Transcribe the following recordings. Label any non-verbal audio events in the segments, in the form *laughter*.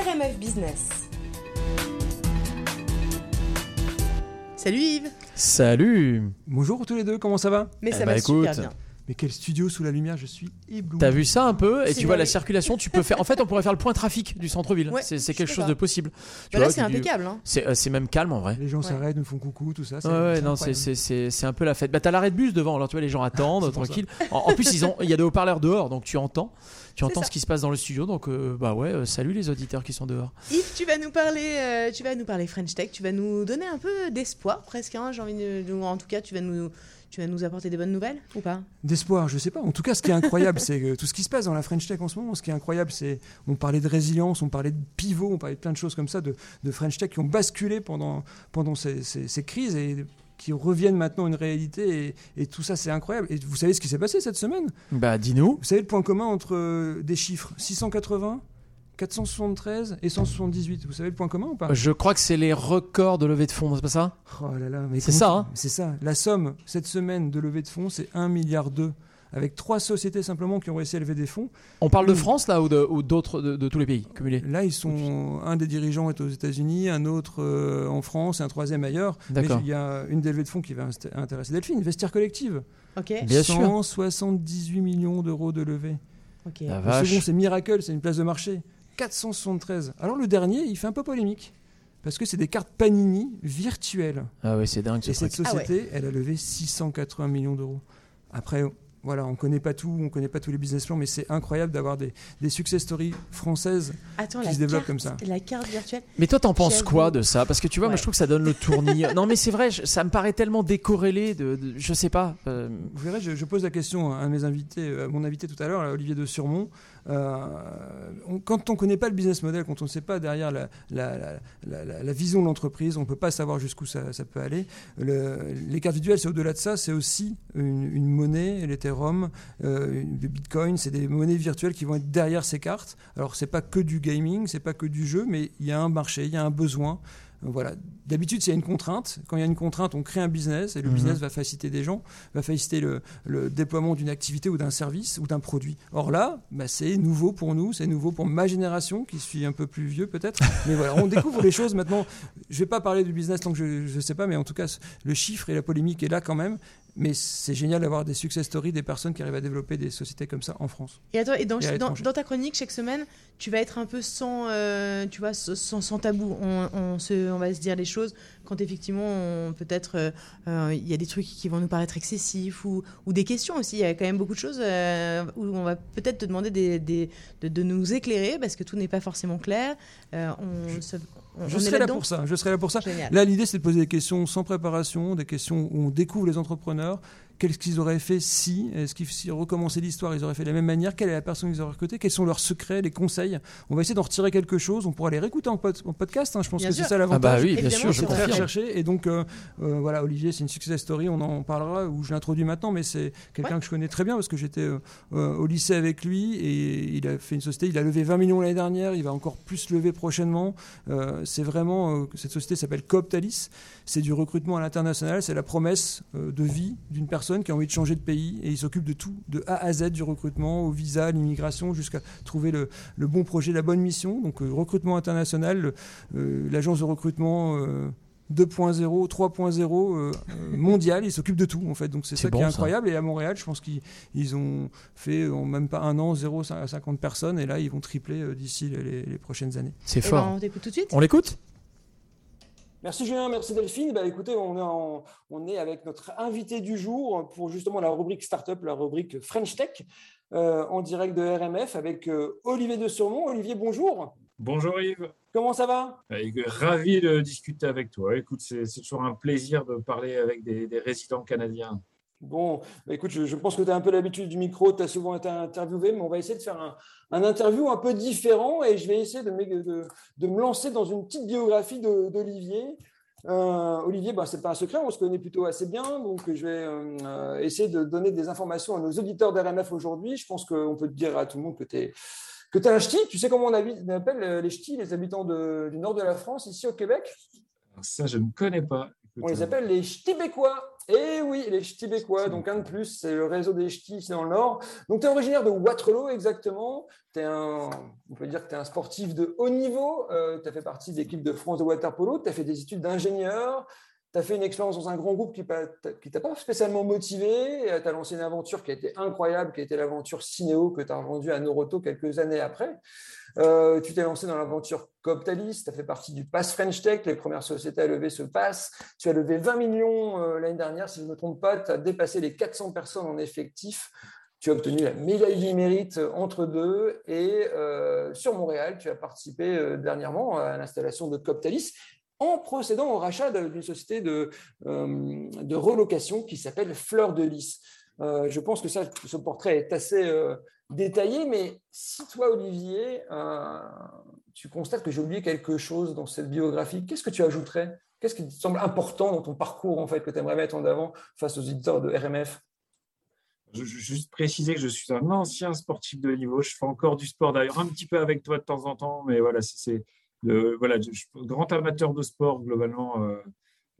RMF Business. Salut Yves Salut Bonjour tous les deux, comment ça va? Mais Eh ça bah, va super écoute. bien. Mais quel studio sous la lumière, je suis ébloui. T'as vu ça un peu Et tu vois la circulation, tu peux faire. En fait, on pourrait faire le point trafic du centre-ville. Ouais, c'est quelque chose de possible. Tu Bah là, c'est impeccable. Hein. C'est euh, c'est même calme en vrai. Les gens Ouais. s'arrêtent, nous font coucou, tout ça. Ouais, ouais, non, c'est un peu la fête. Bah, t'as l'arrêt de bus devant, alors tu vois, les gens *laughs* attendent, tranquille. En, en plus, ils ont, il y a des haut-parleurs dehors, donc tu entends. Tu entends ça. ce qui se passe dans le studio, donc euh, bah ouais, euh, salut les auditeurs qui sont dehors. Yves, tu vas nous parler, euh, tu vas nous parler French Tech. Tu vas nous donner un peu d'espoir, presque. Hein, J'ai envie de, en tout cas, tu vas nous, tu vas nous apporter des bonnes nouvelles ou pas? D'espoir, je sais pas. En tout cas, ce qui est incroyable, c'est que tout ce qui se passe dans la French Tech en ce moment. Ce qui est incroyable, c'est on parlait de résilience, on parlait de pivot, on parlait de plein de choses comme ça, de, de French Tech qui ont basculé pendant, pendant ces, ces- ces crises et qui reviennent maintenant à une réalité. Et, et tout ça, c'est incroyable. Et vous savez ce qui s'est passé cette semaine? Bah dis-nous. Vous savez le point commun entre euh, des chiffres? 680, 473 et 178. Vous savez le point commun ou pas? Je crois que c'est les records de levée de fonds, c'est pas ça? Oh là là, mais C'est ça, hein C'est ça. La somme cette semaine de levée de fonds, c'est 1 milliard 2 avec trois sociétés simplement qui ont réussi à lever des fonds. On parle de. France là ou d'autres de, de tous les pays cumulés? Là, ils sont un des dirigeants est aux États-Unis, un autre euh, en France et un troisième ailleurs. Mais il y a une des levées de fonds qui va intéresser Delphine, Vestiaire Collective. Ok. Bien sûr. 178 millions d'euros de levée. Ok. La Le second, c'est Miracle, c'est une place de marché. 473. Alors le dernier, il fait un peu polémique. Parce que c'est des cartes Panini virtuelles. Ah ouais, c'est dingue ce Et cette truc. société, elle a levé 680 millions d'euros. Après, voilà, on connaît pas tout, on connaît pas tous les business plans, mais c'est incroyable d'avoir des, des success stories françaises. Attends, qui se développe carte, comme ça. La carte virtuelle. Mais toi, t'en penses quoi de ça? Parce que tu vois, moi, je trouve que ça donne le tournis. *laughs* non, mais c'est vrai, je- ça me paraît tellement décorrélé de, de- je sais pas. euh, Vous verrez, je, je pose la question à mes invités, à mon invité tout à l'heure, Olivier de Surmont. Euh, quand on ne connaît pas le business model, quand on ne sait pas derrière la, vision de l'entreprise, on ne peut pas savoir jusqu'où ça, peut aller. Le- les cartes virtuelles, c'est au-delà de ça, c'est aussi une, monnaie, l'Ethereum, euh, le Bitcoin, c'est des monnaies virtuelles qui vont être derrière ces cartes. Alors, c'est pas que du gaming, c'est pas que du jeu, mais il y a un marché, il y a un besoin. Voilà. D'habitude, a une contrainte, quand il y a une contrainte, on crée un business et le Mhm. business va faciliter des gens, va faciliter le, le déploiement d'une activité ou d'un service ou d'un produit. Or là, bah, c'est nouveau pour nous, c'est nouveau pour ma génération qui suis un peu plus vieux peut-être. *laughs* Mais voilà, on découvre les choses maintenant. Je vais pas parler du business tant que je ne sais pas, mais en tout cas, le chiffre et la polémique est là quand même. Mais c'est génial d'avoir des success stories, des personnes qui arrivent à développer des sociétés comme ça en France. Et attends, et dans, Et à dans, l'étranger. dans ta chronique chaque semaine, tu vas être un peu sans, euh, tu vois, sans, sans tabou. On, on se, on va se dire les choses quand effectivement, peut-être, euh, euh, il y a des trucs qui vont nous paraître excessifs ou, ou des questions aussi. Il y a quand même beaucoup de choses euh, où on va peut-être te demander des, des- de, de nous éclairer parce que tout n'est pas forcément clair. On, se- Je serai là pour ça. Je serai là pour ça. Génial. Là, l'idée, c'est de poser des questions sans préparation, des questions où on découvre les entrepreneurs. Qu'est-ce qu'ils auraient fait si Est-ce qu'ils si recommençaient l'histoire, ils auraient fait de la même manière Quelle est la personne qu'ils auraient recrutée Quels sont leurs secrets, les conseils? On va essayer d'en retirer quelque chose. On pourra les réécouter en, pod- en podcast. hein. Je pense Bien que c'est ça Ah l'avantage. bah oui, bien sûr, je c'est très vrai. confirme. recherché. Et donc, euh, euh, voilà, Olivier, c'est une success story. On en parlera, ou je l'introduis maintenant, mais c'est quelqu'un Ouais. que je connais très bien parce que j'étais euh, euh, au lycée avec lui et il a fait une société. Il a levé 20 millions l'année dernière. Il va encore plus lever prochainement. Euh, c'est vraiment, euh, cette société s'appelle Cooptalis. C'est du recrutement à l'international. C'est la promesse euh, de vie d'une personne qui a envie de changer de pays et il s'occupe de tout, de A à Z, du recrutement, au visa, à l'immigration, jusqu'à trouver le, le bon projet, la bonne mission. Donc, euh, recrutement international, euh, l'agence de recrutement. euh, 2.0, 3.0 euh, euh, mondial, ils s'occupent de tout en fait. Donc c'est ça qui est ça. incroyable. Et à Montréal, je pense qu'ils ils ont fait en même pas un an 0 à 50 personnes et là ils vont tripler euh, d'ici les, prochaines années. C'est Eh ben, fort. on t'écoute tout de suite. On l'écoute? Merci Julien, merci Delphine. Bah, écoutez, on est, en- on est avec notre invité du jour pour justement la rubrique Startup, la rubrique French Tech, euh, en direct de RMF avec euh, Olivier de Surmont. Olivier, bonjour. Bonjour Yves, Comment ça va? Ravi de discuter avec toi. Écoute, c'est c'est toujours un plaisir de parler avec des, des résidents canadiens. Bon, bah, écoute, je, je pense que tu as un peu l'habitude du micro, tu as souvent été interviewé, mais on va essayer de faire un, un interview un peu différent et je vais essayer de, me- de- de me lancer dans une petite biographie d'Olivier. Euh, Olivier, bah, ce n'est pas un secret, on se connaît plutôt assez bien, donc je vais euh, essayer de donner des informations à nos auditeurs d'RMF aujourd'hui. Je pense qu'on peut dire à tout le monde que tu es, que tu un ch'ti. Tu sais comment on, appelle euh, les ch'tis, les habitants de- du nord de la France, ici au Québec? Ça, je ne connais pas. Écoute, On les appelle les ch'tibécois. Et oui, les ch'tis donc un de plus, c'est le réseau des ch'tis ici dans le Nord. Donc tu es originaire de Waterloo exactement. Es un, on peut dire que tu es un sportif de haut niveau. Euh, tu as fait partie de l'équipe de France de waterpolo. Tu as fait des études d'ingénieur. Tu as fait une expérience dans un grand groupe qui ne t'a pas spécialement motivé. Tu as lancé une aventure qui a été incroyable, qui a été l'aventure Cinéo que tu as revendue à Noroto quelques années après. Euh, tu t'es lancé dans l'aventure Coptalis, tu as fait partie du Pass French Tech, les premières sociétés à lever ce pass. Tu as levé 20 millions euh, l'année dernière, si je ne me trompe pas, tu as dépassé les 400 personnes en effectif. Tu as obtenu la médaille du mérite euh, entre deux et sur Montréal, tu as participé dernièrement à l'installation de Coptalis en procédant au rachat d'une société de, de, relocation qui s'appelle Fleur de Lys. je pense que ça, ce portrait est assez détaillé, mais si toi, Olivier, euh, tu constates que j'ai oublié quelque chose dans cette biographie, qu'est-ce que tu ajouterais? Qu'est-ce qui te semble important dans ton parcours en fait que tu aimerais mettre en avant face aux éditeurs de RMF je, veux juste préciser que je suis un ancien sportif de niveau. Je fais encore du sport d'ailleurs un petit peu avec toi de temps en temps, mais voilà, c'est voilà, je, grand amateur de sport globalement. Euh,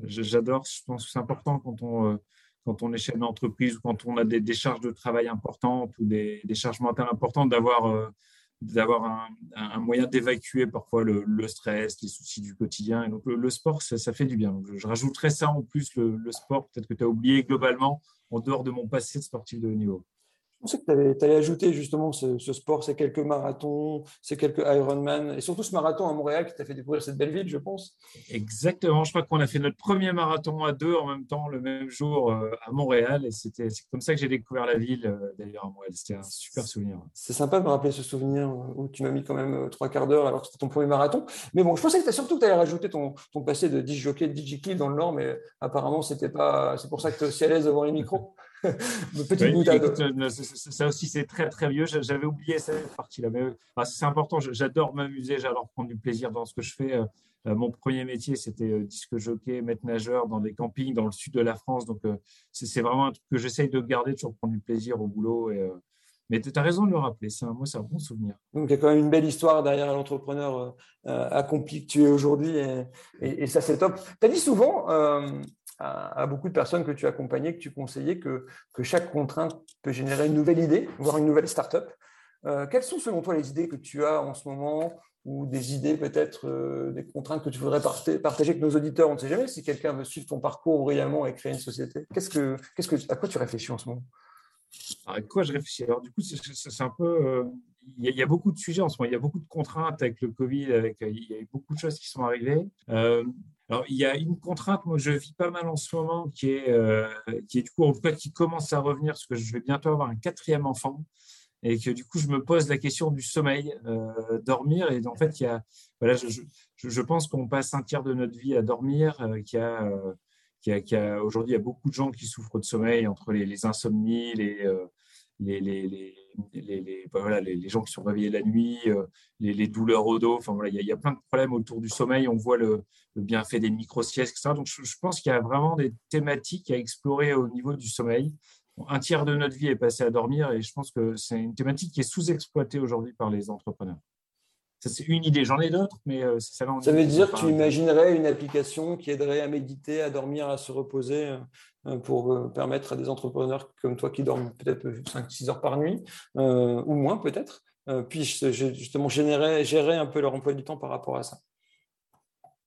j'adore. Je pense que c'est important quand on euh, quand on est chef ou quand on a des, charges de travail importantes ou des, charges mentales importantes, d'avoir euh, un, moyen d'évacuer parfois le, stress, les soucis du quotidien. Et donc, le, sport, ça, fait du bien. Donc, je, rajouterais ça en plus, le, sport, peut-être que tu as oublié globalement, en dehors de mon passé sportif de haut niveau. Je pensais que tu allais, ajouter justement ce, sport, ces quelques marathons, ces quelques Ironman, et surtout ce marathon à Montréal qui t'a fait découvrir cette belle ville, je pense. Exactement. Je crois qu'on a fait notre premier marathon à deux en même temps, le même jour euh, à Montréal. Et c'était comme ça que j'ai découvert la ville, euh, d'ailleurs, à Montréal. C'était un super souvenir. C'est sympa de me rappeler ce souvenir où tu m'as mis quand même euh, trois quarts d'heure alors que c'était ton premier marathon. Mais bon, je pensais que tu surtout que tu allais rajouter ton, ton passé de DJ de DJ dans le Nord, mais apparemment, c'était pas. C'est pour ça que tu es aussi à l'aise devant les micros. *laughs* Euh, ça aussi, c'est très très vieux. J'avais oublié cette partie-là. Mais ah, c'est important. J'adore m'amuser, j'adore prendre du plaisir dans ce que je fais. Euh, euh, mon premier métier, c'était disque jockey, maître nageur dans des campings dans le sud de la France. Donc, c'est vraiment un truc que j'essaye de garder, toujours prendre du plaisir au boulot. Et, mais tu as raison de le rappeler. C'est un, moi, c'est un bon souvenir. Donc, il y a quand même une belle histoire derrière l'entrepreneur accompli que tu es aujourd'hui. Et, et, ça, c'est top. Tu as dit souvent, à, beaucoup de personnes que tu accompagnais, que tu conseillais, que, que chaque contrainte peut générer une nouvelle idée, voire une nouvelle start-up. Euh, quelles sont selon toi les idées que tu as en ce moment ou des idées peut-être, euh, des contraintes que tu voudrais partager avec nos auditeurs? On ne sait jamais si quelqu'un veut suivre ton parcours brillamment et créer une société. Qu'est-ce que, que, à quoi tu réfléchis en ce moment? À quoi je réfléchis? Alors du coup, c'est, un peu... Euh, il y, a beaucoup de sujets en ce moment. Il y a beaucoup de contraintes avec le Covid, avec, il y a beaucoup de choses qui sont arrivées. Alors, il y a une contrainte, moi, je vis pas mal en ce moment, qui est, euh, qui est du coup, en tout cas, qui commence à revenir, parce que je vais bientôt avoir un quatrième enfant, et que du coup, je me pose la question du sommeil, euh, dormir. Et en fait, il y a, voilà, je, je, pense qu'on passe un tiers de notre vie à dormir, euh, qu'il y a, a, a aujourd'hui, il y a beaucoup de gens qui souffrent de sommeil, entre les, insomnies, les, les, les, gens qui sont réveillés la nuit, euh, les, douleurs au dos. Enfin, il, y a, plein de problèmes autour du sommeil. On voit le, bienfait des micro-siestes, etc. Donc, je, pense qu'il y a vraiment des thématiques à explorer au niveau du sommeil. un tiers de notre vie est passé à dormir et je pense que c'est une thématique qui est sous-exploitée aujourd'hui par les entrepreneurs. Ça, c'est une idée. J'en ai d'autres, mais euh, c'est ça. Ça veut dire que tu imaginerais une application qui aiderait à méditer, à dormir, à se reposer euh, pour euh, permettre à des entrepreneurs comme toi qui dorment peut-être 5-6 heures par nuit, ou moins peut-être, puissent justement générer, gérer un peu leur emploi du temps par rapport à ça?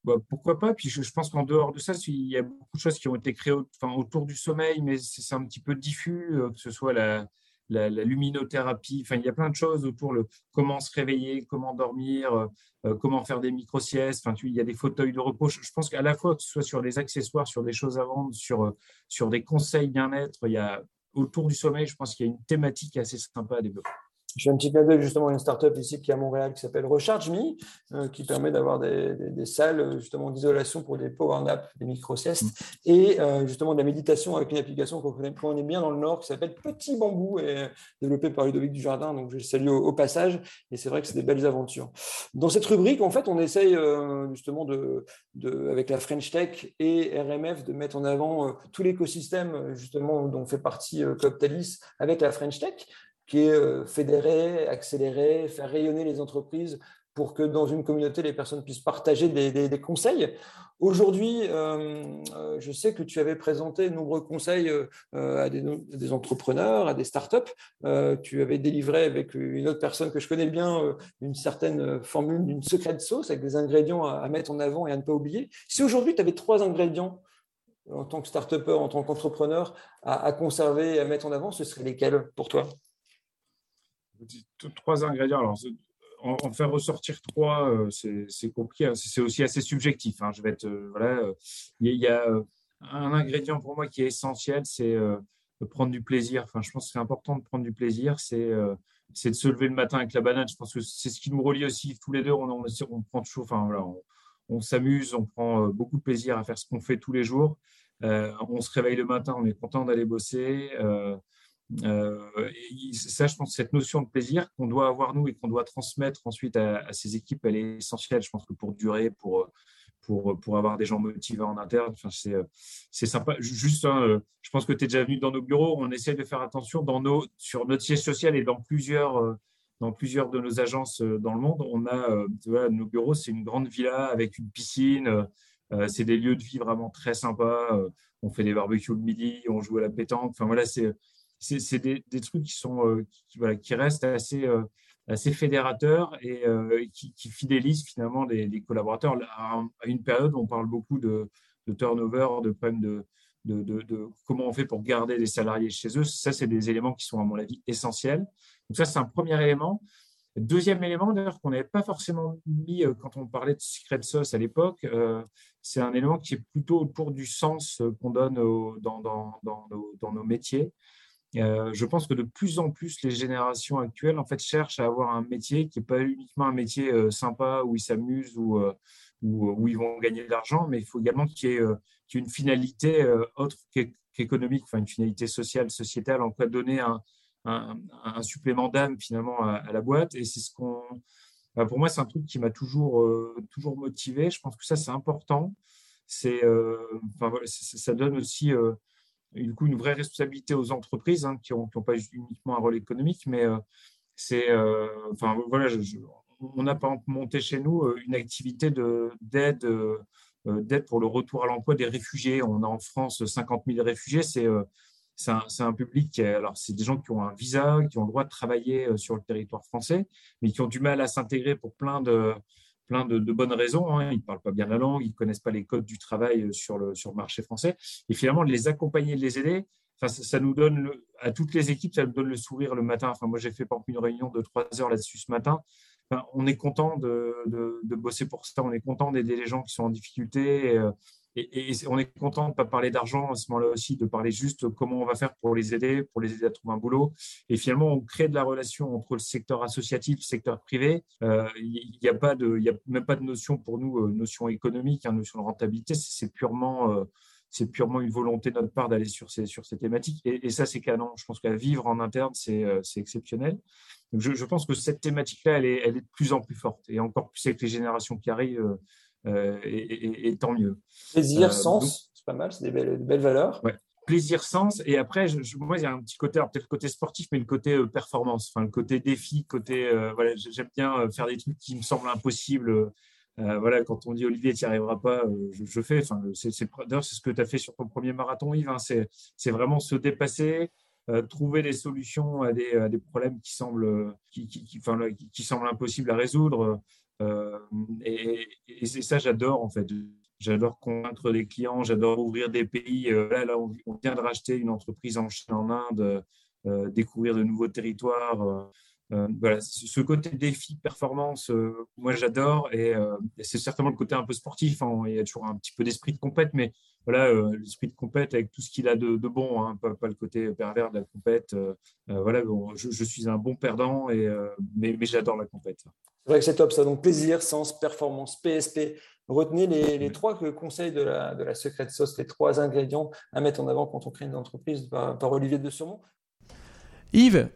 Bah, pourquoi pas Puis je, pense qu'en dehors de ça, il y a beaucoup de choses qui ont été créées autour du sommeil, mais c'est un petit peu diffus, que ce soit la, la, luminothérapie. Enfin, il y a plein de choses autour le comment se réveiller, comment dormir, euh, euh, comment faire des micro-siestes. Enfin, tu, il y a des fauteuils de repos. Je, pense qu'à la fois, que ce soit sur des accessoires, sur des choses à vendre, sur, euh, sur des conseils bien-être, il y a autour du sommeil, je pense qu'il y a une thématique assez sympa à développer. Je fais un petit clin d'œil justement à une startup ici qui est à Montréal qui s'appelle Recharge Me, euh, qui permet d'avoir des, des, salles justement d'isolation pour des power naps, des micro-siestes, mm. et euh, justement de la méditation avec une application qu'on connaît, bien dans le Nord qui s'appelle Petit Bambou, et développée par Ludovic Dujardin. Donc je salue au, au passage, et c'est vrai que c'est des belles aventures. Dans cette rubrique, en fait, on essaye euh, justement de, de, avec la French Tech et RMF de mettre en avant tout l'écosystème justement dont fait partie Coptalis avec la French Tech qui est euh, fédérer, accélérer, faire rayonner les entreprises pour que dans une communauté, les personnes puissent partager des, conseils. Aujourd'hui, euh, euh, je sais que tu avais présenté de nombreux conseils à des, entrepreneurs, à des startups. tu avais délivré avec une autre personne que je connais bien une certaine formule d'une secret sauce avec des ingrédients à, mettre en avant et à ne pas oublier. Si aujourd'hui, tu avais trois ingrédients en tant que start en tant qu'entrepreneur, à, à, conserver et à mettre en avant, ce seraient lesquels pour toi? Trois ingrédients. Alors, en, faire ressortir trois, euh, c'est compliqué. Hein. C'est aussi assez subjectif. Hein. Je vais être, euh, voilà, euh, il y, a un ingrédient pour moi qui est essentiel, c'est de prendre du plaisir. Enfin, je pense que c'est important de prendre du plaisir. C'est c'est de se lever le matin avec la banane. Je pense que c'est ce qui nous relie aussi tous les deux. On, on, prend toujours, enfin voilà, on, s'amuse, on prend beaucoup de plaisir à faire ce qu'on fait tous les jours. on se réveille le matin, on est content d'aller bosser. Euh, ça, je pense, cette notion de plaisir qu'on doit avoir nous et qu'on doit transmettre ensuite à, ces équipes, elle est essentielle. Je pense que pour durer, pour pour, pour avoir des gens motivés en interne. Enfin, c'est sympa. Juste, hein, je pense que tu es déjà venu dans nos bureaux. On essaie de faire attention dans nos, sur notre siège social et dans plusieurs, euh, dans plusieurs de nos agences euh, dans le monde. On a nos bureaux, c'est une grande villa avec une piscine. c'est des lieux de vie vraiment très sympas. On fait des barbecues le midi, on joue à la pétanque. Enfin voilà, c'est c'est des, trucs qui, sont, euh, qui, restent assez, euh, assez fédérateurs et euh, qui, fidélisent finalement les, collaborateurs. À, une période, on parle beaucoup de, turnover, de problèmes de, de, comment on fait pour garder les salariés chez eux. Ça, c'est des éléments qui sont, à mon avis, essentiels. Donc ça, c'est un premier élément. Deuxième élément, d'ailleurs, qu'on n'avait pas forcément mis quand on parlait de secret sauce à l'époque, c'est un élément qui est plutôt autour du sens qu'on donne dans, dans, nos métiers. Euh, je pense que de plus en plus, les générations actuelles en fait, cherchent à avoir un métier qui n'est pas uniquement un métier euh, sympa où ils s'amusent ou euh, où, ils vont gagner de l'argent, mais il faut également qu'il y, ait une finalité autre qu'économique, enfin une finalité sociale, sociétale, en quoi donner un, supplément d'âme finalement à, la boîte. Et c'est ce qu'on, bah, pour moi, c'est un truc qui m'a toujours, toujours motivé. Je pense que ça, c'est important. C'est, enfin, ça donne aussi du coup une vraie responsabilité aux entreprises hein, qui n'ont pas uniquement un rôle économique, mais euh, c'est, euh, enfin voilà, on a pas monté chez nous euh, une activité d'aide d'aide pour le retour à l'emploi des réfugiés. On a en France 50 000 réfugiés. C'est c'est un, un, public qui alors c'est des gens qui ont un visa, qui ont le droit de travailler sur le territoire français, mais qui ont du mal à s'intégrer pour plein de plein de, bonnes raisons. Hein. Ils ne parlent pas bien la langue, ils ne connaissent pas les codes du travail euh, sur le, marché français. Et finalement, les accompagner, les aider, ça, nous donne, à toutes les équipes, ça nous donne le sourire le matin. Enfin, moi, j'ai fait par une réunion de trois heures là-dessus ce matin. on est content de, de, bosser pour ça, on est content d'aider les gens qui sont en difficulté. Euh, et, on est content de ne pas parler d'argent à ce moment-là aussi, de parler juste comment on va faire pour les aider, pour les aider à trouver un boulot. Et finalement, on crée de la relation entre le secteur associatif le secteur privé. Il euh, n'y a, pas de, y a même pas de notion pour nous, euh, notion économique, hein, notion de rentabilité. C'est purement, euh, c'est purement une volonté de notre part d'aller sur ces, sur ces thématiques. Et, ça, c'est canon. Je pense qu'à vivre en interne, c'est exceptionnel. Donc je, je, pense que cette thématique-là, elle est, elle est de plus en plus forte. Et encore plus avec les générations qui arrivent euh, et, tant mieux. Plaisir, euh, sens, c'est pas mal, c'est des belles, valeurs. Ouais plaisir, sens. Et après, je, moi, il y a un petit côté, peut-être le côté sportif, mais le côté euh, performance, enfin, le côté défi, côté. voilà, j'aime bien faire des trucs qui me semblent impossibles. voilà, quand on dit Olivier, tu n'y arriveras pas, je, fais. Enfin, c'est, d'ailleurs, c'est ce que tu as fait sur ton premier marathon, Yves. Hein, c'est, vraiment se dépasser, trouver des solutions à des, à des problèmes qui semblent, qui, qui, qui, enfin, qui semblent impossibles à résoudre. Euh, et, c'est ça, j'adore en fait. J'adore convaincre des clients, j'adore ouvrir des pays. Euh, là, là, on, vient de racheter une entreprise en Chine, en Inde, euh, découvrir de nouveaux territoires. Voilà, ce côté défi, performance, moi j'adore et, c'est certainement le côté un peu sportif. Hein. il y a toujours un petit peu d'esprit de compète, mais voilà, l'esprit de compète avec tout ce qu'il a de, bon, hein, pas, le côté pervers de la compète. voilà, je, suis un bon perdant, et, mais, mais j'adore la compète. C'est vrai que c'est top ça. Donc plaisir, sens, performance, PSP. Retenez les, trois conseils de la, de la secret sauce, les trois ingrédients à mettre en avant quand on crée une entreprise par, Olivier de Surmont. Yves,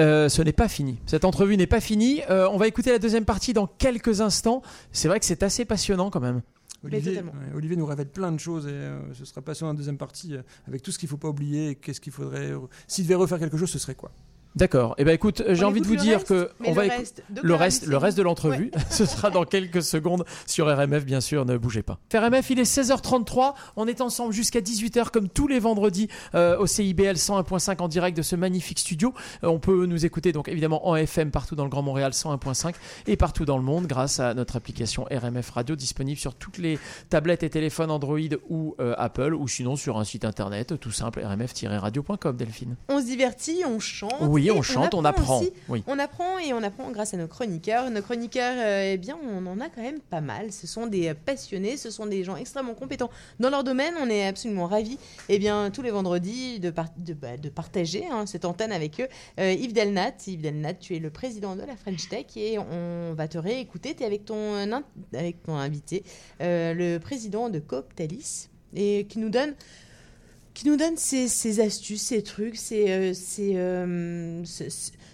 euh, ce n'est pas fini. Cette entrevue n'est pas finie. Euh, on va écouter la deuxième partie dans quelques instants. C'est vrai que c'est assez passionnant quand même. Olivier, Olivier, nous révèle plein de choses et euh, ce sera passionnant la deuxième partie avec tout ce qu'il ne faut pas oublier. Qu'est-ce qu'il faudrait. S'il devait refaire quelque chose, ce serait quoi? D'accord. Eh ben écoute, j'ai envie de vous dire reste, que on le va reste de le reste de l'entrevue, *laughs* ce sera dans quelques secondes sur RMF, bien sûr, ne bougez pas. RMF, il est 16h33, on est ensemble jusqu'à 18h comme tous les vendredis euh, au CIBL 101.5 en direct de ce magnifique studio. Euh, on peut nous écouter donc évidemment en FM partout dans le Grand Montréal 101.5 et partout dans le monde grâce à notre application RMF Radio disponible sur toutes les tablettes et téléphones Android ou euh, Apple ou sinon sur un site internet tout simple rmf-radio.com Delphine. On se divertit, on chante. Oui, on chante, on apprend. aussi. Oui. On apprend et on apprend grâce à nos chroniqueurs. Nos chroniqueurs, euh, eh bien, on en a quand même pas mal. Ce sont des euh, passionnés, ce sont des gens extrêmement compétents dans leur domaine. On est absolument ravis, eh bien, tous les vendredis, de, par- de, bah, de partager hein, cette antenne avec eux. Euh, Yves Delnat, Yves Delnat, tu es le président de la French Tech et on va te réécouter. Tu es avec ton, in- avec ton invité, euh, le président de Cooptalis, et qui nous donne qui nous donne ses, ses astuces, ses trucs, ses, euh, ses, euh, ses-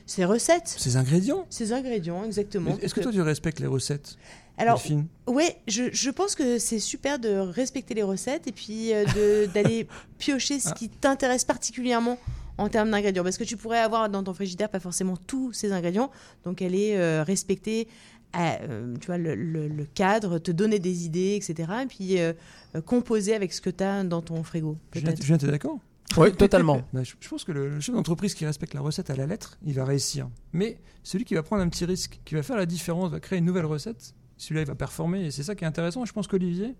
ses recettes, Ces ingrédients ses ingrédients, exactement. Est-ce que toi, tu respectes les recettes Alors, Delphine? ouais, je, je pense que c'est super de respecter les recettes et puis euh, *laughs* d'aller piocher ce Ah. qui t'intéresse particulièrement en termes d'ingrédients. Parce que tu pourrais avoir dans ton frigidaire pas forcément tous ces ingrédients, donc aller euh, respecter à, euh, tu vois, le, le- le cadre, te donner des idées, etc. Et puis euh, euh, composer avec ce que tu as dans ton frigo. Julien, t'es d'accord Oui, totalement. *laughs* Bah, je, je pense que le, le chef d'entreprise qui respecte la recette à la lettre, il va réussir. Mais celui qui va prendre un petit risque, qui va faire la différence, va créer une nouvelle recette, celui-là, il va performer. Et c'est ça qui est intéressant. Je pense qu'Olivier,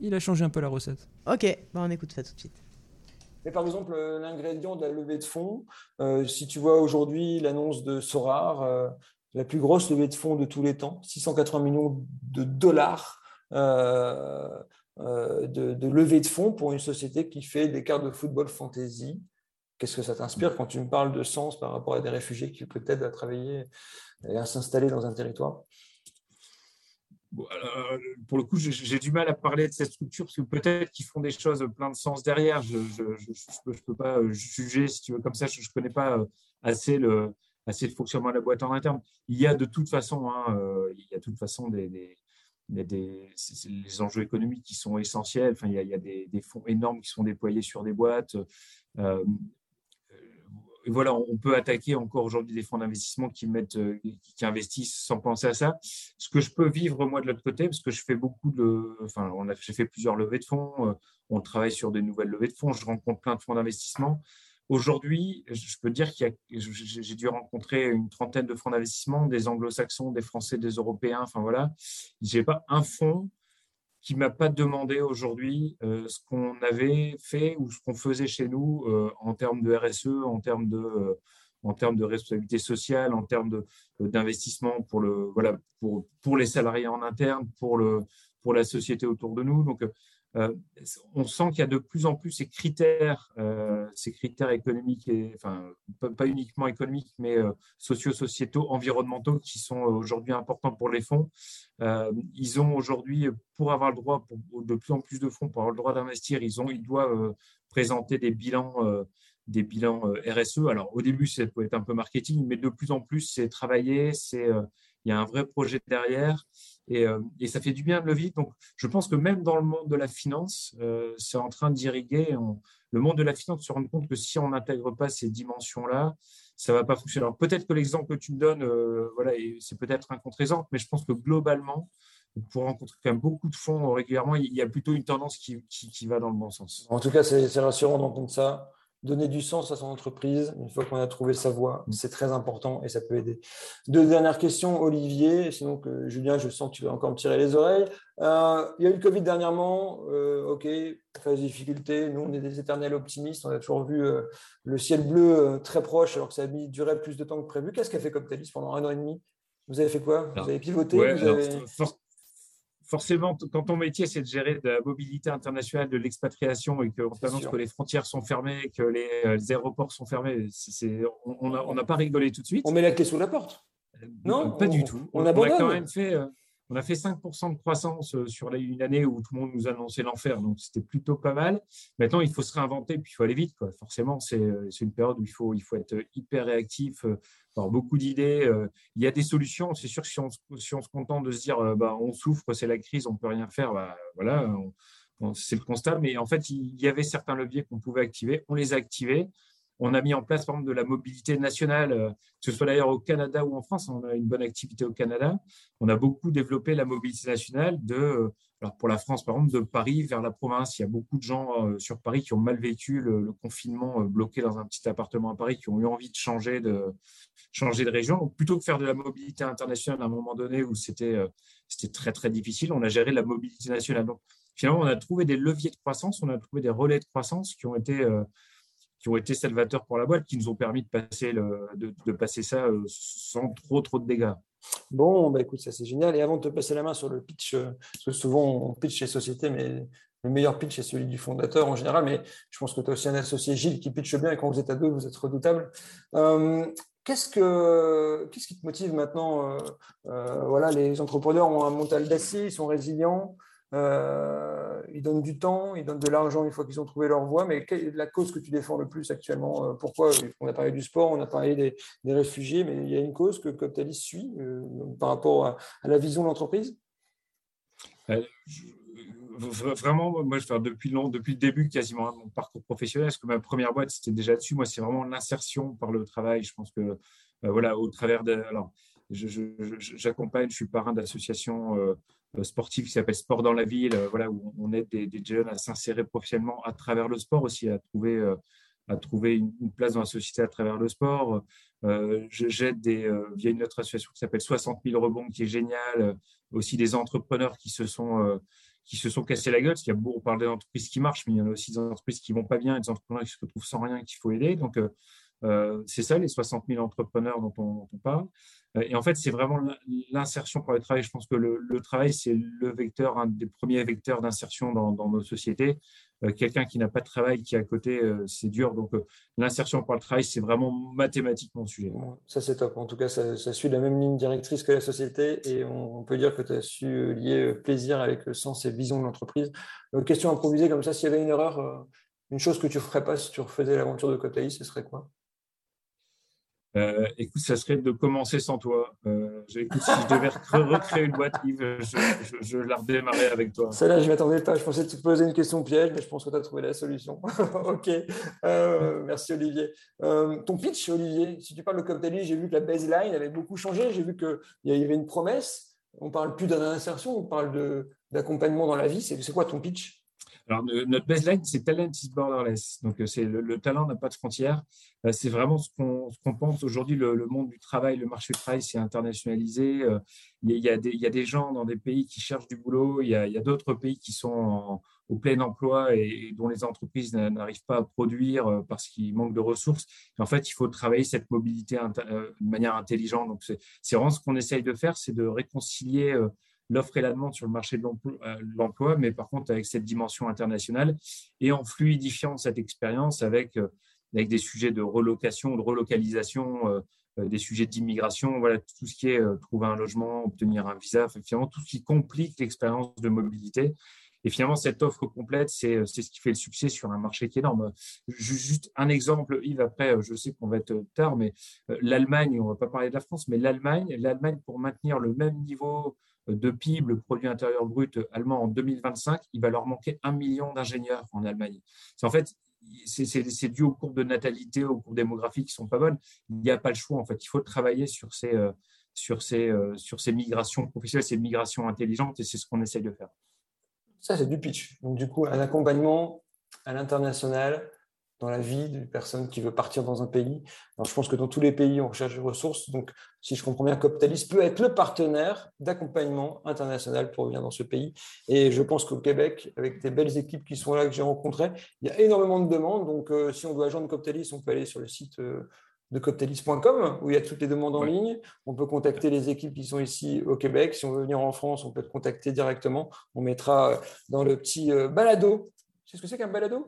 il a changé un peu la recette. Ok, bah on écoute ça tout de suite. Mais par exemple, l'ingrédient de la levée de fonds, euh, si tu vois aujourd'hui l'annonce de Sorar, euh, la plus grosse levée de fonds de tous les temps, 680 millions de dollars euh, euh, de, levée de fonds pour une société qui fait des cartes de football fantasy. Qu'est-ce que ça t'inspire quand tu me parles de sens par rapport à des réfugiés qui peut-être à travailler et à s'installer dans un territoire? Alors, pour le coup, j'ai- du mal à parler de cette structure parce que peut-être qu'ils font des choses plein de sens derrière. Je ne peux, pas euh, juger, si tu veux, comme ça. Je ne connais pas euh, assez le, assez le fonctionnement de la boîte en interne. Il y a de toute façon, hein, euh, il y a de toute façon des, des, des c'est- c'est les enjeux économiques qui sont essentiels. Enfin, il y a, des, fonds énormes qui sont déployés sur des boîtes. Euh, et voilà, on peut attaquer encore aujourd'hui des fonds d'investissement qui mettent, euh, qui investissent sans penser à ça. Ce que je peux vivre moi de l'autre côté, parce que je fais beaucoup de, enfin, j'ai fait plusieurs levées de fonds, euh, on travaille sur des nouvelles levées de fonds, je rencontre plein de fonds d'investissement. Aujourd'hui, je peux dire qu'il y a, j'ai dû rencontrer une trentaine de fonds d'investissement, des anglo-saxons, des français, des européens, enfin voilà. J'ai pas un fonds qui m'a pas demandé aujourd'hui euh, ce qu'on avait fait ou ce qu'on faisait chez nous euh, en termes de RSE, en termes de, euh, en termes de responsabilité sociale, en termes d'investissement pour, le, voilà, pour, pour les salariés en interne, pour, le, pour la société autour de nous. Donc, on sent qu'il y a de plus en plus ces critères, euh, ces critères économiques, et, enfin, pas, uniquement économiques, mais euh, socio-sociétaux, environnementaux, qui sont aujourd'hui importants pour les fonds. Euh, ils ont aujourd'hui, pour avoir le droit, pour de plus en plus de fonds, pour avoir le droit d'investir, ils, ils doivent euh, présenter des bilans, euh, des bilans euh, RSE. Alors, au début, ça peut être un peu marketing, mais de plus en plus, c'est travailler, c'est, euh, il y a un vrai projet derrière. Et, euh, et, ça fait du bien de le vivre. Donc, je pense que même dans le monde de la finance, euh, c'est en train d'irriguer. Le monde de la finance se rend compte que si on n'intègre pas ces dimensions-là, ça va pas fonctionner. Alors, peut-être que l'exemple que tu me donnes, euh, voilà, c'est peut-être un contre-exemple, mais je pense que globalement, pour rencontrer quand même beaucoup de fonds régulièrement, il y a plutôt une tendance qui va dans le bon sens. En tout cas, c'est rassurant d'entendre ça donner du sens à son entreprise une fois qu'on a trouvé sa voie. C'est très important et ça peut aider. Deux dernières questions, Olivier. Sinon, que, Julien, je sens que tu vas encore me tirer les oreilles. Euh, il y a eu le Covid dernièrement. Euh, OK, phase difficulté. Nous, on est des éternels optimistes. On a toujours vu euh, le ciel bleu euh, très proche alors que ça a mis, duré plus de temps que prévu. Qu'est-ce qu'a fait Coptalis pendant un an et demi? Vous avez fait quoi? Vous avez pivoté? ouais, vous avez... alors, for forcément, quand ton métier, c'est de gérer de la mobilité internationale, de l'expatriation et qu'on t'annonce que les frontières sont fermées, que les, euh, les aéroports sont fermés, on n'a on pas rigolé tout de suite. On met la clé sous la porte. Non, pas on, du tout. On, a quand même fait, euh, on a fait 5% de croissance euh, sur une année où tout le monde nous annonçait l'enfer, donc c'était plutôt pas mal. Maintenant, il faut se réinventer, puis il faut aller vite. Quoi. Forcément, c'est une période où il faut, il faut être hyper réactif, avoir beaucoup d'idées. Euh, il y a des solutions. C'est sûr que si on, si on se contente de se dire, euh, bah, on souffre, c'est la crise, on peut rien faire, bah, voilà, c'est le constat. Mais en fait, il y avait certains leviers qu'on pouvait activer. On les a activés. On a mis en place, de la mobilité nationale, que ce soit d'ailleurs au Canada ou en France. On a une bonne activité au Canada. On a beaucoup développé la mobilité nationale de, alors pour la France, par exemple, de Paris vers la province. Il y a beaucoup de gens sur Paris qui ont mal vécu le, confinement, bloqué dans un petit appartement à Paris, qui ont eu envie de changer de, région. plutôt que faire de la mobilité internationale à un moment donné où c'était très, très difficile, on a géré la mobilité nationale. Donc, finalement, on a trouvé des leviers de croissance, on a trouvé des relais de croissance qui ont été, euh, qui ont été salvateurs pour la boîte, qui nous ont permis de passer, de, passer ça euh, sans trop, trop de dégâts. Bon, bah écoute, ça c'est génial. Et avant de te passer la main sur le pitch, euh, parce que souvent on pitch les sociétés, mais le meilleur pitch est celui du fondateur en général, mais je pense que tu as aussi un associé Gilles qui pitche bien et quand vous êtes à deux, vous êtes redoutable. Qu'est-ce, que, qu'est-ce qui te motive maintenant Voilà, les entrepreneurs ont un mental d'acier, ils sont résilients. Euh, ils donnent du temps, ils donnent de l'argent une fois qu'ils ont trouvé leur voie. Mais quelle est la cause que tu défends le plus actuellement euh, Pourquoi On a parlé du sport, on a parlé des, réfugiés, mais il y a une cause que Coptalis suit euh, par rapport à, la vision de l'entreprise? Vraiment, moi, je fais depuis, le début quasiment mon parcours professionnel, parce que ma première boîte, c'était déjà dessus. Moi, c'est vraiment l'insertion par le travail. Je pense que, voilà, au travers de. Alors, j'accompagne, je, suis parrain d'associations euh, sportif qui s'appelle Sport dans la ville, euh, voilà, où on aide des, jeunes à s'insérer professionnellement à travers le sport aussi, à trouver, euh, à trouver une, place dans la société à travers le sport. J'aide via une autre association qui s'appelle 60 000 rebonds, qui est géniale, aussi des entrepreneurs qui se sont qui se sont cassés la gueule, parce qu'il y a beaucoup, on parle d'entreprises qui marchent, mais il y en a aussi des entreprises qui vont pas bien, des entrepreneurs qui se retrouvent sans rien, qu'il faut aider. Donc, c'est ça, les 60 000 entrepreneurs dont on, dont on parle. Euh, et en fait, c'est vraiment l'insertion par le travail. Je pense que le, travail, c'est le vecteur, un des premiers vecteurs d'insertion dans, nos sociétés. Euh, quelqu'un qui n'a pas de travail, qui est à côté, euh, c'est dur. Donc, l'insertion par le travail, c'est vraiment mathématiquement mon sujet. Ça, c'est top. En tout cas, ça, suit la même ligne directrice que la société et on, peut dire que tu as su lier plaisir avec le sens et vision de l'entreprise. question improvisée comme ça, s'il y avait une erreur, une chose que tu ne ferais pas si tu refaisais l'aventure de Cotaï, ce serait quoi? Euh, écoute, ça serait de commencer sans toi. Euh, écoute, si je devais recréer une boîte, Yves, je, la redémarrais avec toi. Celle-là, je ne m'attendais pas. Je pensais te poser une question piège, mais je pense que tu as trouvé la solution. *laughs* ok. Euh, merci, Olivier. ton pitch, Olivier, si tu parles de Coptali, j'ai vu que la baseline avait beaucoup changé. J'ai vu qu'il y avait une promesse. On parle plus d'insertion, on parle d'accompagnement dans la vie. C'est quoi ton pitch? Alors, notre baseline, c'est Talent is borderless. Donc, c'est le, talent n'a pas de frontières. Euh, c'est vraiment ce qu'on pense aujourd'hui. Le, monde du travail, le marché du travail, s'est internationalisé. Euh, il y, a des, gens dans des pays qui cherchent du boulot. Il y a, d'autres pays qui sont au plein emploi et, dont les entreprises n'arrivent pas à produire euh, parce qu'ils manquent de ressources. en fait, il faut travailler cette mobilité de manière intelligente. Donc, c'est vraiment ce qu'on essaye de faire, c'est de réconcilier l'offre et la demande sur le marché de euh, l'emploi, mais par contre avec cette dimension internationale et en fluidifiant cette expérience avec, euh, avec des sujets de relocation, de relocalisation, euh, des sujets d'immigration, voilà, tout ce qui est trouver un logement, obtenir un visa, finalement tout ce qui complique l'expérience de mobilité. Et finalement, cette offre complète, c'est ce qui fait le succès sur un marché qui est énorme. Juste un exemple, Yves, après, je sais qu'on va être tard, mais l'Allemagne, on ne va pas parler de la France, mais l'Allemagne, l'Allemagne, pour maintenir le même niveau de PIB, le produit intérieur brut allemand en 2025, il va leur manquer un million d'ingénieurs en Allemagne. C'est en fait c'est dû aux courbes de natalité, aux courbes démographiques qui sont pas bonnes. Il n'y a pas le choix en fait. Il faut travailler sur ces euh, sur ces euh, sur ces migrations professionnelles, ces migrations intelligentes et c'est ce qu'on essaye de faire. Ça c'est du pitch. Donc du coup un accompagnement à l'international dans la vie d'une personne qui veut partir dans un pays. Alors, je pense que dans tous les pays, on recherche des ressources. Donc, si je comprends bien, Coptalis peut être le partenaire d'accompagnement international pour venir dans ce pays. Et je pense qu'au Québec, avec des belles équipes qui sont là, que j'ai rencontrées, il y a énormément de demandes. Donc, euh, si on doit joindre Coptalis, on peut aller sur le site euh, de coptalis.com où il y a toutes les demandes en ligne. On peut contacter les équipes qui sont ici au Québec. Si on veut venir en France, on peut te contacter directement. On mettra dans le petit euh, balado. C'est ce que c'est qu'un balado?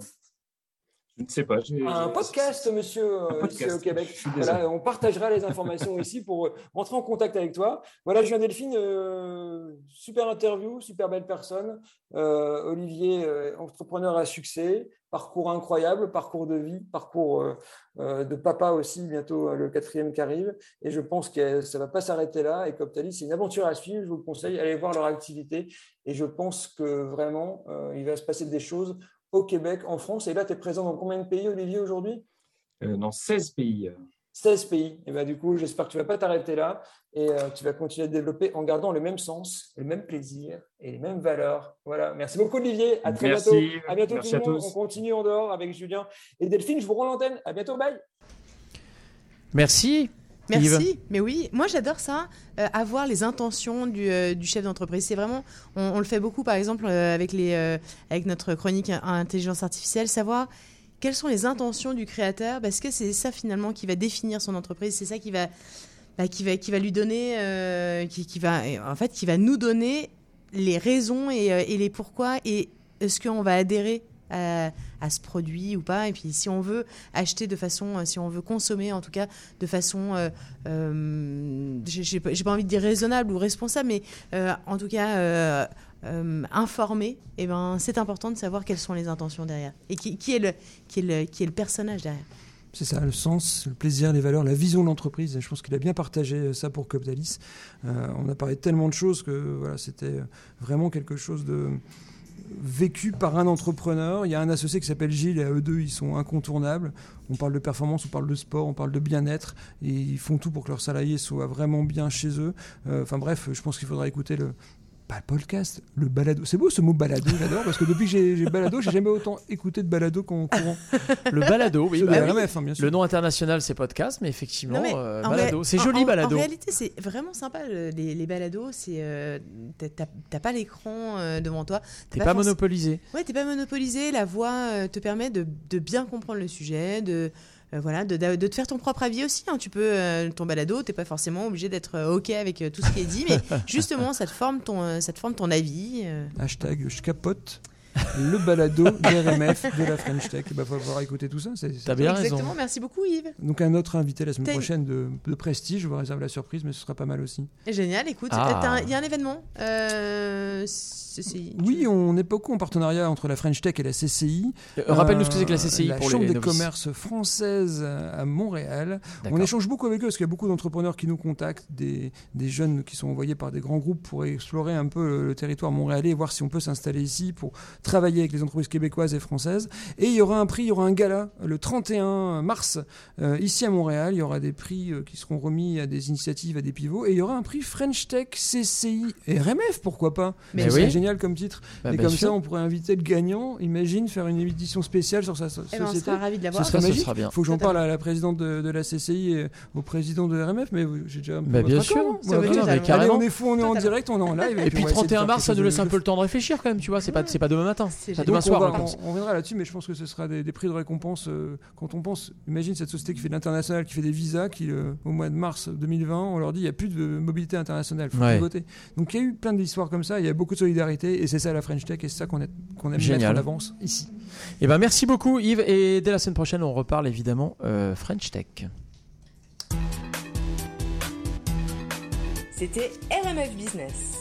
Je ne sais pas. Un podcast, monsieur, euh, ici au Québec. on partagera les informations ici pour euh, rentrer en contact avec toi. Voilà, Julien Delphine, euh, super interview, super belle personne. Olivier, entrepreneur à succès, parcours incroyable, parcours de vie, parcours de papa aussi, bientôt le quatrième qui arrive. Et je pense que ça ne va pas s'arrêter là. Et Coptalis, c'est une aventure à suivre. Je vous conseille, allez voir leur activité. Et je pense que vraiment, il va se passer des choses au Québec, en France. Et là, tu es présent dans combien de pays, Olivier, aujourd'hui? Dans 16 pays. 16 pays. Et ben, du coup, j'espère que tu ne vas pas t'arrêter là et tu vas continuer à développer en gardant le même sens, le même plaisir et les mêmes valeurs. Voilà. Merci beaucoup, Olivier. À très bientôt. À bientôt, tout le monde. On continue en dehors avec Julien et Delphine. Je vous rends l'antenne. À bientôt. Bye. Merci. Merci, mais oui, moi j'adore ça, euh, avoir les intentions du, euh, du chef d'entreprise. C'est vraiment, on, le fait beaucoup par exemple euh, avec, les, avec notre chronique intelligence artificielle, savoir quelles sont les intentions du créateur, parce que c'est ça finalement qui va définir son entreprise, c'est ça qui va, bah, qui va, qui va lui donner, qui, va, en fait, qui va nous donner les raisons et, les pourquoi et est-ce qu'on va adhérer à, ce produit ou pas. Et puis si on veut acheter de façon, euh, si on veut consommer en tout cas de façon, euh, euh j'ai pas envie de dire raisonnable ou responsable, mais euh, en tout cas informé, et eh ben, c'est important de savoir quelles sont les intentions derrière et qui, est, le, qui, est, qui est le personnage derrière. C'est ça, le sens, le plaisir, les valeurs, la vision de l'entreprise. Je pense qu'il a bien partagé ça pour Coptalis. on a parlé de tellement de choses que voilà, c'était vraiment quelque chose de, vécu par un entrepreneur. Il y a un associé qui s'appelle Gilles et à eux deux, ils sont incontournables. On parle de performance, on parle de sport, on parle de bien-être et ils font tout pour que leurs salariés soient vraiment bien chez eux. Euh, enfin bref, je pense qu'il faudra écouter le, pas le podcast, le balado. C'est beau ce mot balado, j'adore, parce que depuis que j'ai balado, j'ai jamais autant écouté de balado qu'en courant. Le balado, oui. Bah hein, Le nom international, c'est podcast, mais effectivement, euh, balado. C'est joli, balado. En réalité, c'est vraiment sympa, les, les balados. C'est, euh, t'as pas l'écran euh, devant toi. T'es pas, pas monopolisé. Ouais, t'es pas monopolisé. La voix te permet de, de bien comprendre le sujet, de euh, voilà, de, de, te faire ton propre avis aussi. Hein. Tu peux, euh, ton balado, t'es pas forcément obligé d'être euh, OK avec tout ce qui est dit, mais *laughs* justement, ça te forme ton, ça te forme ton avis. Hashtag je capote le balado d'RMF de la French Tech. Il va falloir écouter tout ça. T'as bien raison. Exactement, merci beaucoup Yves. Donc un autre invité la semaine prochaine de, de, prestige, je vous réserve la surprise, mais ce sera pas mal aussi. Génial, écoute, ah. il y a un événement. Euh, oui, on est beaucoup en partenariat entre la French Tech et la CCI. Euh, rappelle-nous ce que c'est que la CCI la pour Chambre les des commerces française à Montréal. On échange beaucoup avec eux parce qu'il y a beaucoup d'entrepreneurs qui nous contactent, des, des, jeunes qui sont envoyés par des grands groupes pour explorer un peu le, le territoire montréalais voir si on peut s'installer ici pour travailler avec les entreprises québécoises et françaises. Et il y aura un prix, il y aura un gala le 31 mars euh, ici à Montréal. Il y aura des prix euh, qui seront remis à des initiatives, à des pivots. Et il y aura un prix French Tech, CCI et RMF, pourquoi pas Mais C'est génial comme titre. Bah, et comme ça, on pourrait inviter le gagnant. Imagine faire une édition spéciale sur sa société. Eh ben, on sera ravis de l'avoir. Ce serait magique. Il faut que j'en parle à la présidente de, la CCI et au président de RMF. Mais j'ai déjà. Bah, bien sûr. Allez, on est fou, on est en direct, on est en live. Et, puis 31 mars, ça nous laisse un peu le temps de réfléchir quand même, tu vois. C'est pas, pas demain matin. Demain soir. On, reviendra là-dessus, mais je pense que ce sera des, prix de récompense euh, quand on pense. Imagine cette société qui fait de l'international, qui fait des visas, qui euh, au mois de mars 2020, on leur dit il n'y a plus de mobilité internationale, il faut voter. Donc il y a eu plein d'histoires comme ça, il y a beaucoup de solidarité, et c'est ça la French Tech, et c'est ça qu'on qu'on aime mettre en avance ici. Et eh ben merci beaucoup Yves, et dès la semaine prochaine, on reparle évidemment euh, French Tech. C'était RMF Business.